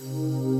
Música